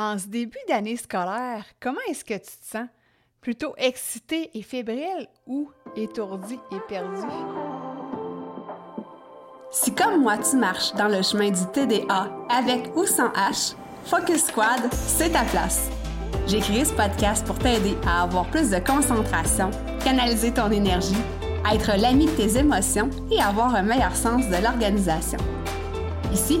En ce début d'année scolaire, comment est-ce que tu te sens? Plutôt excité et fébrile ou étourdi et perdu? Si comme moi tu marches dans le chemin du TDA avec ou sans H, Focus Squad, c'est ta place. J'ai créé ce podcast pour t'aider à avoir plus de concentration, canaliser ton énergie, être l'ami de tes émotions et avoir un meilleur sens de l'organisation. Ici,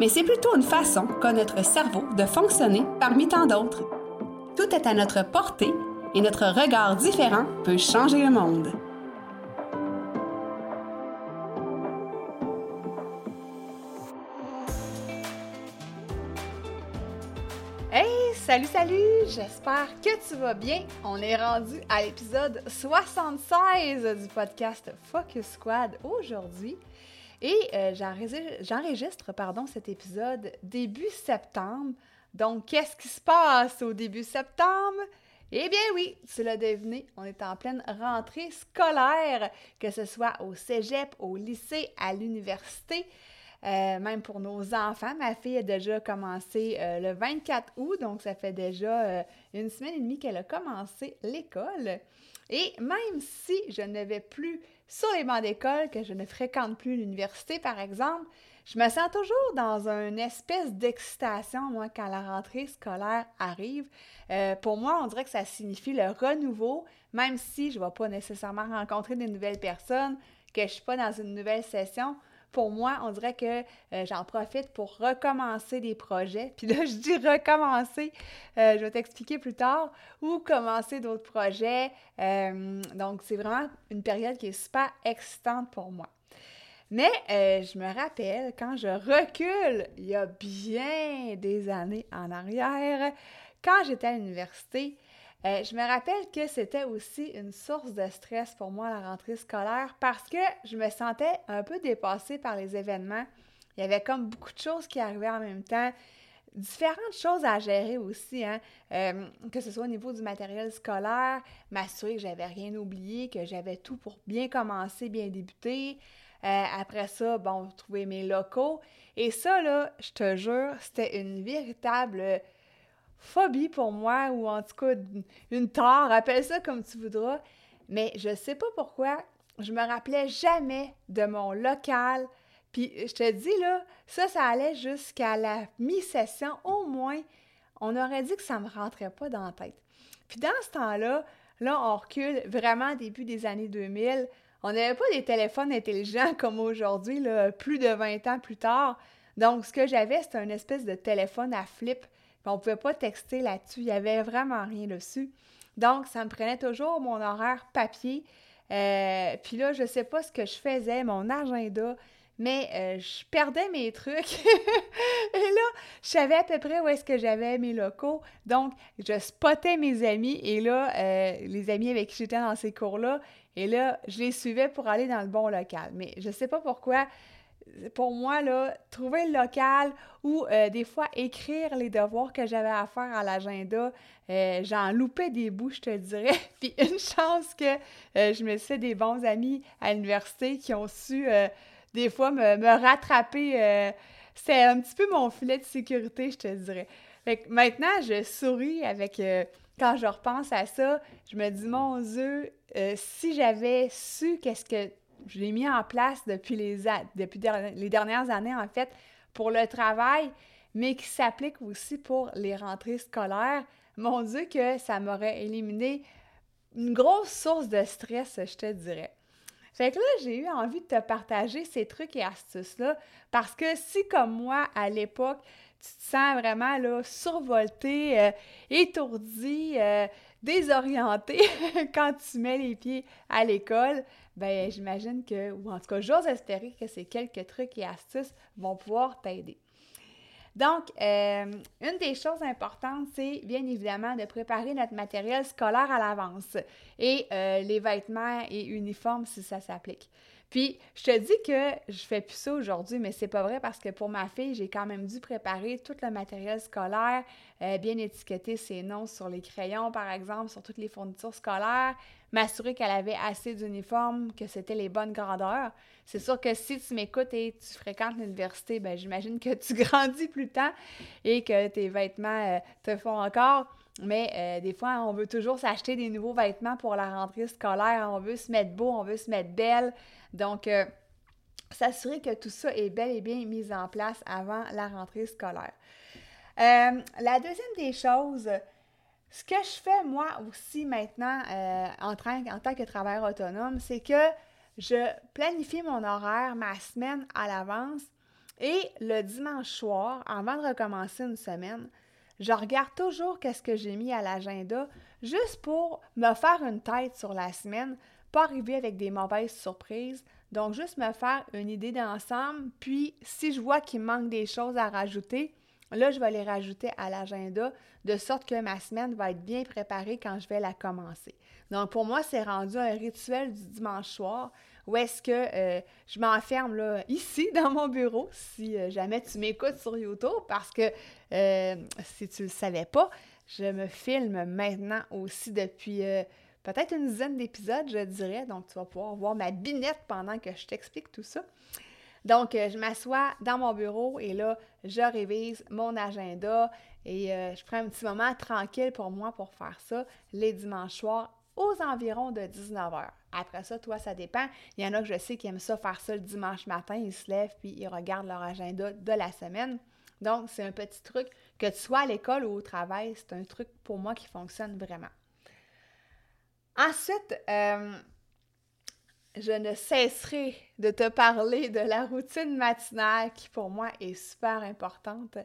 mais c'est plutôt une façon qu'a notre cerveau de fonctionner parmi tant d'autres. Tout est à notre portée et notre regard différent peut changer le monde. Hey, salut, salut! J'espère que tu vas bien. On est rendu à l'épisode 76 du podcast Focus Squad aujourd'hui. Et euh, j'enregistre cet épisode début septembre. Donc, qu'est-ce qui se passe au début septembre? Eh bien oui, tu l'as deviné, on est en pleine rentrée scolaire, que ce soit au cégep, au lycée, à l'université. Euh, même pour nos enfants, ma fille a déjà commencé euh, le 24 août, donc ça fait déjà une semaine et demie qu'elle a commencé l'école. Et même si je ne vais plus sur les bancs d'école, que je ne fréquente plus l'université, par exemple, je me sens toujours dans une espèce d'excitation, moi, quand la rentrée scolaire arrive. Euh, pour moi, on dirait que ça signifie le renouveau, même si je ne vais pas nécessairement rencontrer de nouvelles personnes, que je ne suis pas dans une nouvelle session pour moi, on dirait que euh, j'en profite pour recommencer des projets. Puis là, je dis recommencer, euh, je vais t'expliquer plus tard, ou commencer d'autres projets. Euh, donc, c'est vraiment une période qui est super excitante pour moi. Mais je me rappelle, quand je recule, il y a bien des années en arrière, quand j'étais à l'université, euh, je me rappelle que c'était aussi une source de stress pour moi la rentrée scolaire parce que je me sentais un peu dépassée par les événements. Il y avait comme beaucoup de choses qui arrivaient en même temps, différentes choses à gérer aussi, hein? Euh, que ce soit au niveau du matériel scolaire, m'assurer que j'avais rien oublié, que j'avais tout pour bien commencer, bien débuter. Euh, après ça, bon, trouver mes locaux. Et ça, là, je te jure, c'était une véritable phobie pour moi, ou en tout cas une tort, appelle ça comme tu voudras. Mais je sais pas pourquoi, je me rappelais jamais de mon local. Puis je te dis là, ça, ça allait jusqu'à la mi-session au moins. On aurait dit que ça me rentrait pas dans la tête. Puis dans ce temps-là, là, on recule vraiment début des années 2000. On n'avait pas des téléphones intelligents comme aujourd'hui, plus de 20 ans plus tard. Donc, ce que j'avais, c'était une espèce de téléphone à flip on ne pouvait pas texter là-dessus. Il n'y avait vraiment rien dessus. Donc, ça me prenait toujours mon horaire papier. Euh, puis là, je ne sais pas ce que je faisais, mon agenda, mais euh, je perdais mes trucs. et là, je savais à peu près où est-ce que j'avais mes locaux. Donc, je spottais mes amis et là, euh, les amis avec qui j'étais dans ces cours-là, et là, je les suivais pour aller dans le bon local. Mais je ne sais pas pourquoi pour moi, là, trouver le local ou euh, des fois écrire les devoirs que j'avais à faire à l'agenda, euh, j'en loupais des bouts, je te dirais. Puis une chance que euh, je me suis des bons amis à l'université qui ont su des fois me, rattraper. C'est un petit peu mon filet de sécurité, je te dirais. Maintenant, je souris avec. quand je repense à ça, je me dis, mon Dieu, si j'avais su qu'est-ce que je l'ai mis en place depuis les, depuis les dernières années, en fait, pour le travail, mais qui s'applique aussi pour les rentrées scolaires. Mon Dieu, que ça m'aurait éliminé une grosse source de stress, je te dirais. Fait que là, j'ai eu envie de te partager ces trucs et astuces-là parce que si, comme moi, à l'époque, tu te sens vraiment là, survolté, euh, étourdi, euh, désorienté quand tu mets les pieds à l'école, ben j'imagine que, ou en tout cas, j'ose espérer que ces quelques trucs et astuces vont pouvoir t'aider. Donc, euh, une des choses importantes, c'est bien évidemment de préparer notre matériel scolaire à l'avance et euh, les vêtements et uniformes si ça s'applique. Puis, je te dis que je fais plus ça aujourd'hui, mais c'est pas vrai parce que pour ma fille, j'ai quand même dû préparer tout le matériel scolaire, euh, bien étiqueter ses noms sur les crayons, par exemple, sur toutes les fournitures scolaires, m'assurer qu'elle avait assez d'uniformes, que c'était les bonnes grandeurs. C'est sûr que si tu m'écoutes et tu fréquentes l'université, ben j'imagine que tu grandis plus tard et que tes vêtements euh, te font encore. Mais euh, des fois, on veut toujours s'acheter des nouveaux vêtements pour la rentrée scolaire. On veut se mettre beau, on veut se mettre belle. Donc, euh, s'assurer que tout ça est bel et bien mis en place avant la rentrée scolaire. la deuxième des choses, ce que je fais moi aussi maintenant en, en tant que travailleur autonome, c'est que je planifie mon horaire, ma semaine à l'avance et le dimanche soir, avant de recommencer une semaine, je regarde toujours qu'est-ce que j'ai mis à l'agenda juste pour me faire une tête sur la semaine, pas arriver avec des mauvaises surprises. Donc, juste me faire une idée d'ensemble. Puis, si je vois qu'il manque des choses à rajouter, là, je vais les rajouter à l'agenda de sorte que ma semaine va être bien préparée quand je vais la commencer. Donc, pour moi, c'est rendu un rituel du dimanche soir où est-ce que euh, je m'enferme là, ici dans mon bureau, si euh, jamais tu m'écoutes sur YouTube, parce que euh, si tu ne le savais pas, je me filme maintenant aussi depuis peut-être une dizaine d'épisodes, je dirais. Donc, tu vas pouvoir voir ma binette pendant que je t'explique tout ça. Donc, je m'assois dans mon bureau et là, je révise mon agenda et je prends un petit moment tranquille pour moi pour faire ça les dimanches soirs aux environs de 19 h. Après ça, toi, ça dépend. Il y en a que je sais qui aiment ça faire ça le dimanche matin. Ils se lèvent puis ils regardent leur agenda de la semaine. Donc, c'est un petit truc que tu sois à l'école ou au travail, c'est un truc pour moi qui fonctionne vraiment. Ensuite, euh, je ne cesserai de te parler de la routine matinale qui pour moi est super importante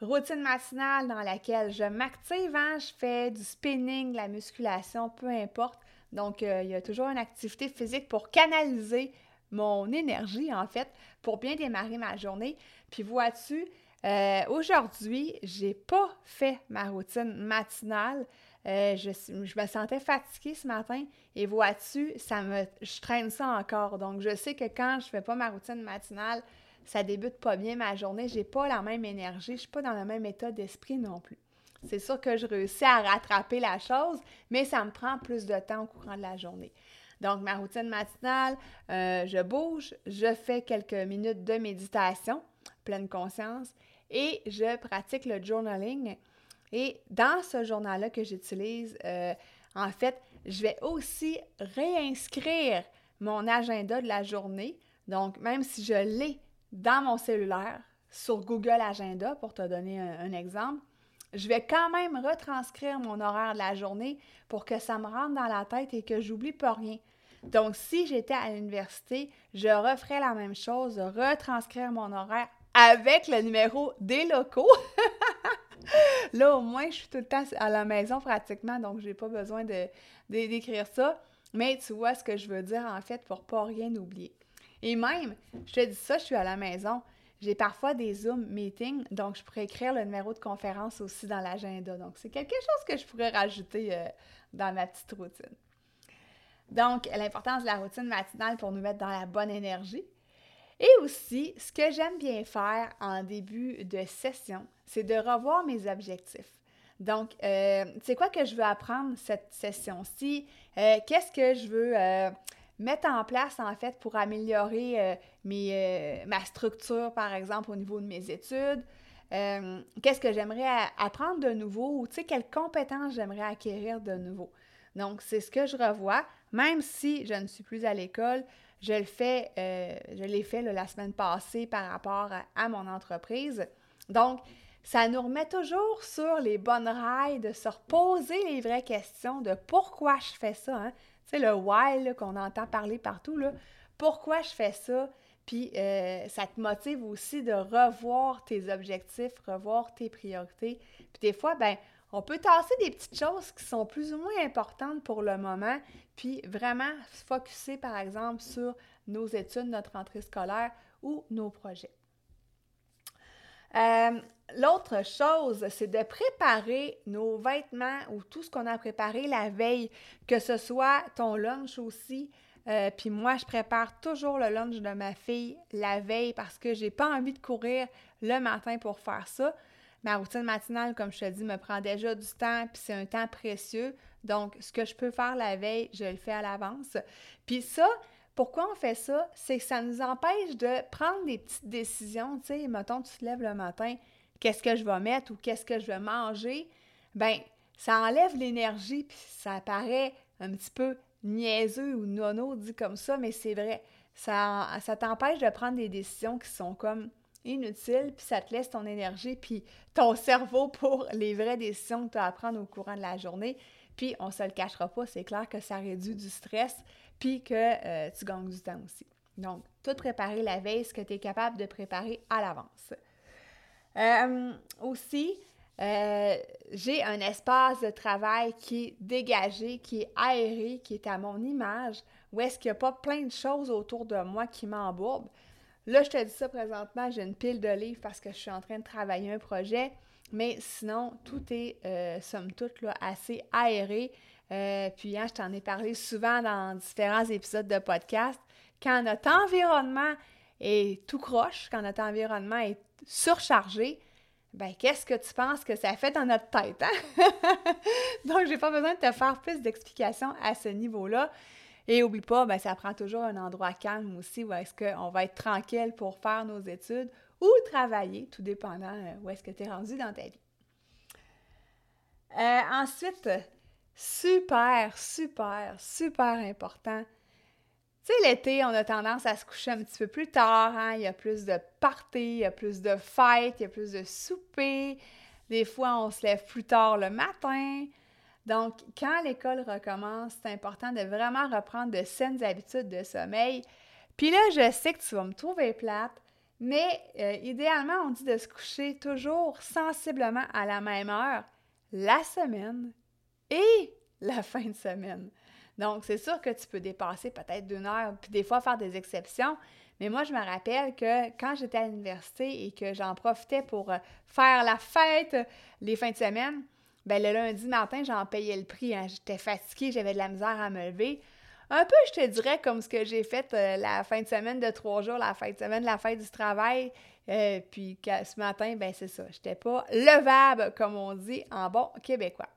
routine matinale dans laquelle je m'active, hein, je fais du spinning, de la musculation, peu importe. Donc, euh, il y a toujours une activité physique pour canaliser mon énergie, en fait, pour bien démarrer ma journée. Puis, vois-tu, euh, aujourd'hui, j'ai pas fait ma routine matinale. Euh, je, me sentais fatiguée ce matin et vois-tu, ça me, je traîne ça encore. Donc, je sais que quand je fais pas ma routine matinale, ça débute pas bien ma journée, j'ai pas la même énergie, je suis pas dans le même état d'esprit non plus. C'est sûr que je réussis à rattraper la chose, mais ça me prend plus de temps au courant de la journée. Donc, ma routine matinale, euh, je bouge, je fais quelques minutes de méditation, pleine conscience, et je pratique le journaling. Et dans ce journal-là que j'utilise, euh, en fait, je vais aussi réinscrire mon agenda de la journée. Donc, même si je l'ai dans mon cellulaire, sur Google Agenda, pour te donner un, exemple, je vais quand même retranscrire mon horaire de la journée pour que ça me rentre dans la tête et que j'oublie pas rien. Donc, si j'étais à l'université, je referais la même chose, retranscrire mon horaire avec le numéro des locaux. Là, au moins, je suis tout le temps à la maison pratiquement, donc je n'ai pas besoin d'écrire ça. Mais tu vois ce que je veux dire en fait pour pas rien oublier. Et même, je te dis ça, je suis à la maison. J'ai parfois des Zoom meetings, donc je pourrais écrire le numéro de conférence aussi dans l'agenda. Donc, c'est quelque chose que je pourrais rajouter euh, dans ma petite routine. Donc, l'importance de la routine matinale pour nous mettre dans la bonne énergie. Et aussi, ce que j'aime bien faire en début de session, c'est de revoir mes objectifs. Donc, euh, c'est quoi que je veux apprendre cette session-ci? Euh, qu'est-ce que je veux mettre en place, en fait, pour améliorer euh, euh, ma structure, par exemple, au niveau de mes études? Euh, qu'est-ce que j'aimerais apprendre de nouveau ou, tu sais, quelles compétences j'aimerais acquérir de nouveau? Donc, c'est ce que je revois, même si je ne suis plus à l'école. Je le fais, je l'ai fait la semaine passée par rapport à, mon entreprise. Donc, ça nous remet toujours sur les bonnes rails de se reposer les vraies questions de pourquoi je fais ça. Hein? C'est le why qu'on entend parler partout. Là. Pourquoi je fais ça? Puis euh, ça te motive aussi de revoir tes objectifs, revoir tes priorités. Puis des fois, ben, on peut tasser des petites choses qui sont plus ou moins importantes pour le moment, puis vraiment se focuser, par exemple, sur nos études, notre entrée scolaire ou nos projets. Euh, l'autre chose, c'est de préparer nos vêtements ou tout ce qu'on a préparé la veille, que ce soit ton lunch aussi. Euh, puis moi, je prépare toujours le lunch de ma fille la veille parce que j'ai pas envie de courir le matin pour faire ça. Ma routine matinale, comme je te dis, me prend déjà du temps, puis c'est un temps précieux. Donc, ce que je peux faire la veille, je le fais à l'avance. Puis ça, pourquoi on fait ça? C'est que ça nous empêche de prendre des petites décisions. Tu sais, mettons, tu te lèves le matin, qu'est-ce que je vais mettre ou qu'est-ce que je vais manger? Ben, ça enlève l'énergie, puis ça paraît un petit peu niaiseux ou nono dit comme ça, mais c'est vrai. Ça, ça t'empêche de prendre des décisions qui sont comme inutiles, puis ça te laisse ton énergie, puis ton cerveau pour les vraies décisions que tu as à prendre au courant de la journée. Puis on se le cachera pas, c'est clair que ça réduit du stress, puis que euh, tu gagnes du temps aussi. Donc, tout préparer la veille, ce que tu es capable de préparer à l'avance. Euh, aussi, euh, j'ai un espace de travail qui est dégagé, qui est aéré, qui est à mon image, où est-ce qu'il n'y a pas plein de choses autour de moi qui m'embourbent. Là, je te dis ça présentement, j'ai une pile de livres parce que je suis en train de travailler un projet, mais sinon, tout est, euh, somme toute, là, assez aéré. Euh, puis, hein, je t'en ai parlé souvent dans différents épisodes de podcast. Quand notre environnement est tout croche, quand notre environnement est surchargé, ben qu'est-ce que tu penses que ça fait dans notre tête, hein? Donc, j'ai pas besoin de te faire plus d'explications à ce niveau-là. Et oublie pas, ben, ça prend toujours un endroit calme aussi où est-ce qu'on va être tranquille pour faire nos études ou travailler, tout dépendant euh, où est-ce que tu es rendu dans ta vie. Euh, ensuite, super, super, super important, tu sais, l'été, on a tendance à se coucher un petit peu plus tard, hein? il y a plus de parties, il y a plus de fêtes, il y a plus de soupers. Des fois, on se lève plus tard le matin. Donc, quand l'école recommence, c'est important de vraiment reprendre de saines habitudes de sommeil. Puis là, je sais que tu vas me trouver plate, mais euh, idéalement, on dit de se coucher toujours sensiblement à la même heure la semaine et la fin de semaine. Donc, c'est sûr que tu peux dépasser peut-être d'une heure, puis des fois faire des exceptions. Mais moi, je me rappelle que quand j'étais à l'université et que j'en profitais pour euh, faire la fête les fins de semaine, ben le lundi matin, j'en payais le prix. Hein. J'étais fatiguée, j'avais de la misère à me lever. Un peu, je te dirais, comme ce que j'ai fait euh, la fin de semaine de trois jours, la fin de semaine, la fête du travail. Euh, puis ce matin, ben c'est ça. J'étais pas levable, comme on dit en bon québécois.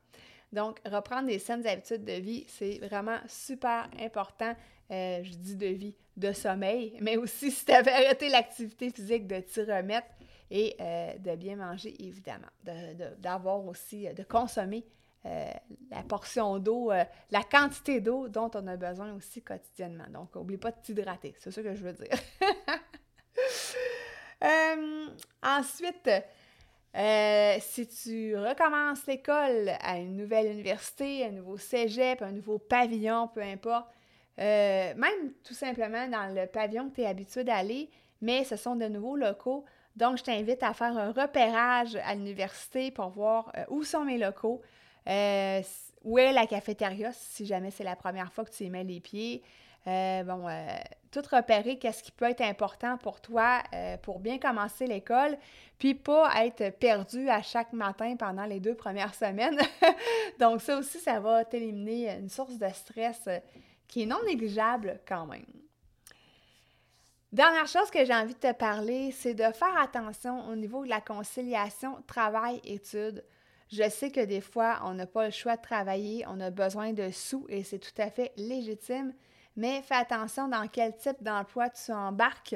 Donc, reprendre des saines habitudes de vie, c'est vraiment super important. Euh, je dis de vie, de sommeil, mais aussi si tu avais arrêté l'activité physique, de t'y remettre et euh, de bien manger, évidemment. D'avoir aussi, de consommer euh, la portion d'eau, la quantité d'eau dont on a besoin aussi quotidiennement. Donc, n'oublie pas de t'hydrater, c'est ça que je veux dire. ensuite, euh, si tu recommences l'école à une nouvelle université, un nouveau cégep, un nouveau pavillon, peu importe, euh, même tout simplement dans le pavillon que tu es habitué d'aller, mais ce sont de nouveaux locaux. Donc, je t'invite à faire un repérage à l'université pour voir euh, où sont mes locaux, où est la cafétéria, si jamais c'est la première fois que tu y mets les pieds. bon, tout repérer qu'est-ce qui peut être important pour toi euh, pour bien commencer l'école, puis pas être perdu à chaque matin pendant les deux premières semaines. Donc ça aussi, ça va t'éliminer une source de stress euh, qui est non négligeable quand même. Dernière chose que j'ai envie de te parler, c'est de faire attention au niveau de la conciliation travail-études. Je sais que des fois, on n'a pas le choix de travailler, on a besoin de sous et c'est tout à fait légitime, mais fais attention dans quel type d'emploi tu embarques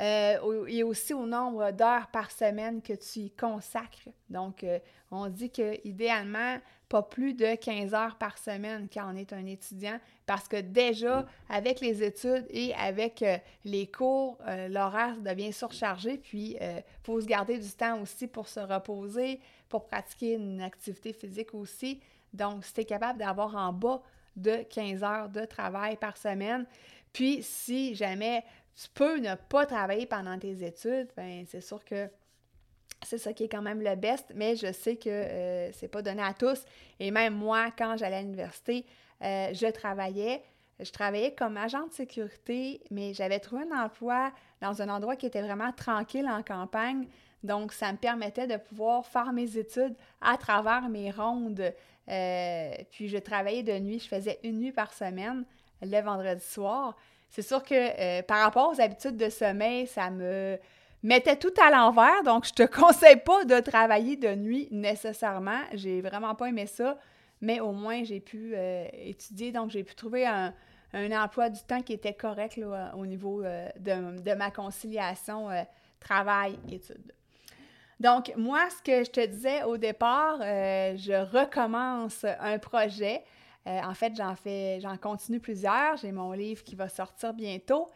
euh, et aussi au nombre d'heures par semaine que tu y consacres. Donc, euh, on dit que idéalement, pas plus de 15 heures par semaine quand on est un étudiant, parce que déjà, avec les études et avec euh, les cours, l'horaire devient surchargé, puis il faut se garder du temps aussi pour se reposer, pour pratiquer une activité physique aussi. Donc, si tu es capable d'avoir en bas de 15 heures de travail par semaine. Puis, si jamais tu peux ne pas travailler pendant tes études, ben c'est sûr que c'est ça qui est quand même le best, mais je sais que euh, c'est pas donné à tous. Et même moi, quand j'allais à l'université, euh, je travaillais. Je travaillais comme agent de sécurité, mais j'avais trouvé un emploi dans un endroit qui était vraiment tranquille en campagne. Donc, ça me permettait de pouvoir faire mes études à travers mes rondes. Euh, puis, je travaillais de nuit. Je faisais une nuit par semaine, le vendredi soir. C'est sûr que euh, par rapport aux habitudes de sommeil, ça me mettait tout à l'envers. Donc, je te conseille pas de travailler de nuit nécessairement. J'ai vraiment pas aimé ça. Mais au moins, j'ai pu euh, étudier. Donc, j'ai pu trouver un, emploi du temps qui était correct au niveau de, de, ma conciliation travail-études. Donc, moi, ce que je te disais au départ, euh, je recommence un projet. Euh, en fait, j'en fais, j'en continue plusieurs. J'ai mon livre qui va sortir bientôt.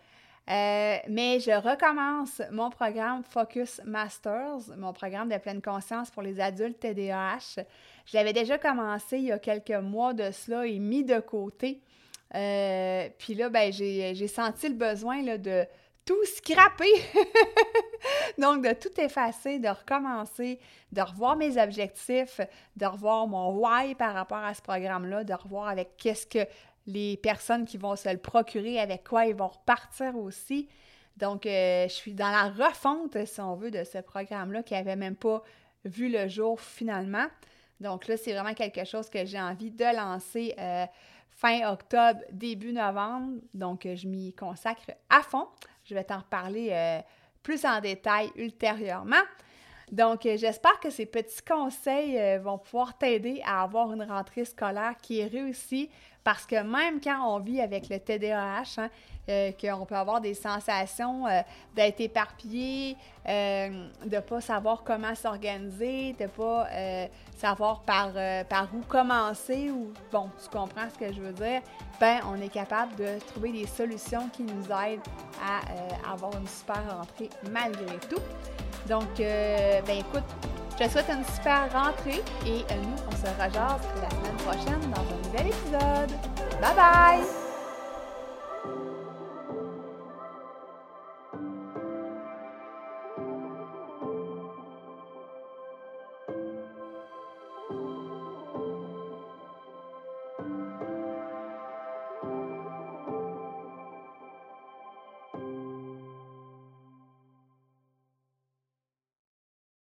Euh, mais je recommence mon programme Focus Masters, mon programme de pleine conscience pour les adultes TDAH. Je l'avais déjà commencé il y a quelques mois de cela et mis de côté. puis là, ben, j'ai senti le besoin là, de, tout scraper. Donc, de tout effacer, de recommencer, de revoir mes objectifs, de revoir mon why par rapport à ce programme-là, de revoir avec qu'est-ce que les personnes qui vont se le procurer, avec quoi ils vont repartir aussi. Donc, euh, je suis dans la refonte, si on veut, de ce programme-là qui n'avait même pas vu le jour finalement. Donc là, c'est vraiment quelque chose que j'ai envie de lancer euh, fin octobre, début novembre. Donc, je m'y consacre à fond. Je vais t'en reparler euh, plus en détail ultérieurement. Donc, euh, j'espère que ces petits conseils euh, vont pouvoir t'aider à avoir une rentrée scolaire qui est réussie parce que même quand on vit avec le TDAH, hein, euh, qu'on peut avoir des sensations euh, d'être éparpillé, euh, de ne pas savoir comment s'organiser, de ne pas savoir par, par où commencer, ou bon, tu comprends ce que je veux dire, ben on est capable de trouver des solutions qui nous aident à avoir une super rentrée malgré tout. Donc, ben écoute, je te souhaite une super rentrée et nous, on se rejase la semaine prochaine dans un nouvel épisode. Bye bye!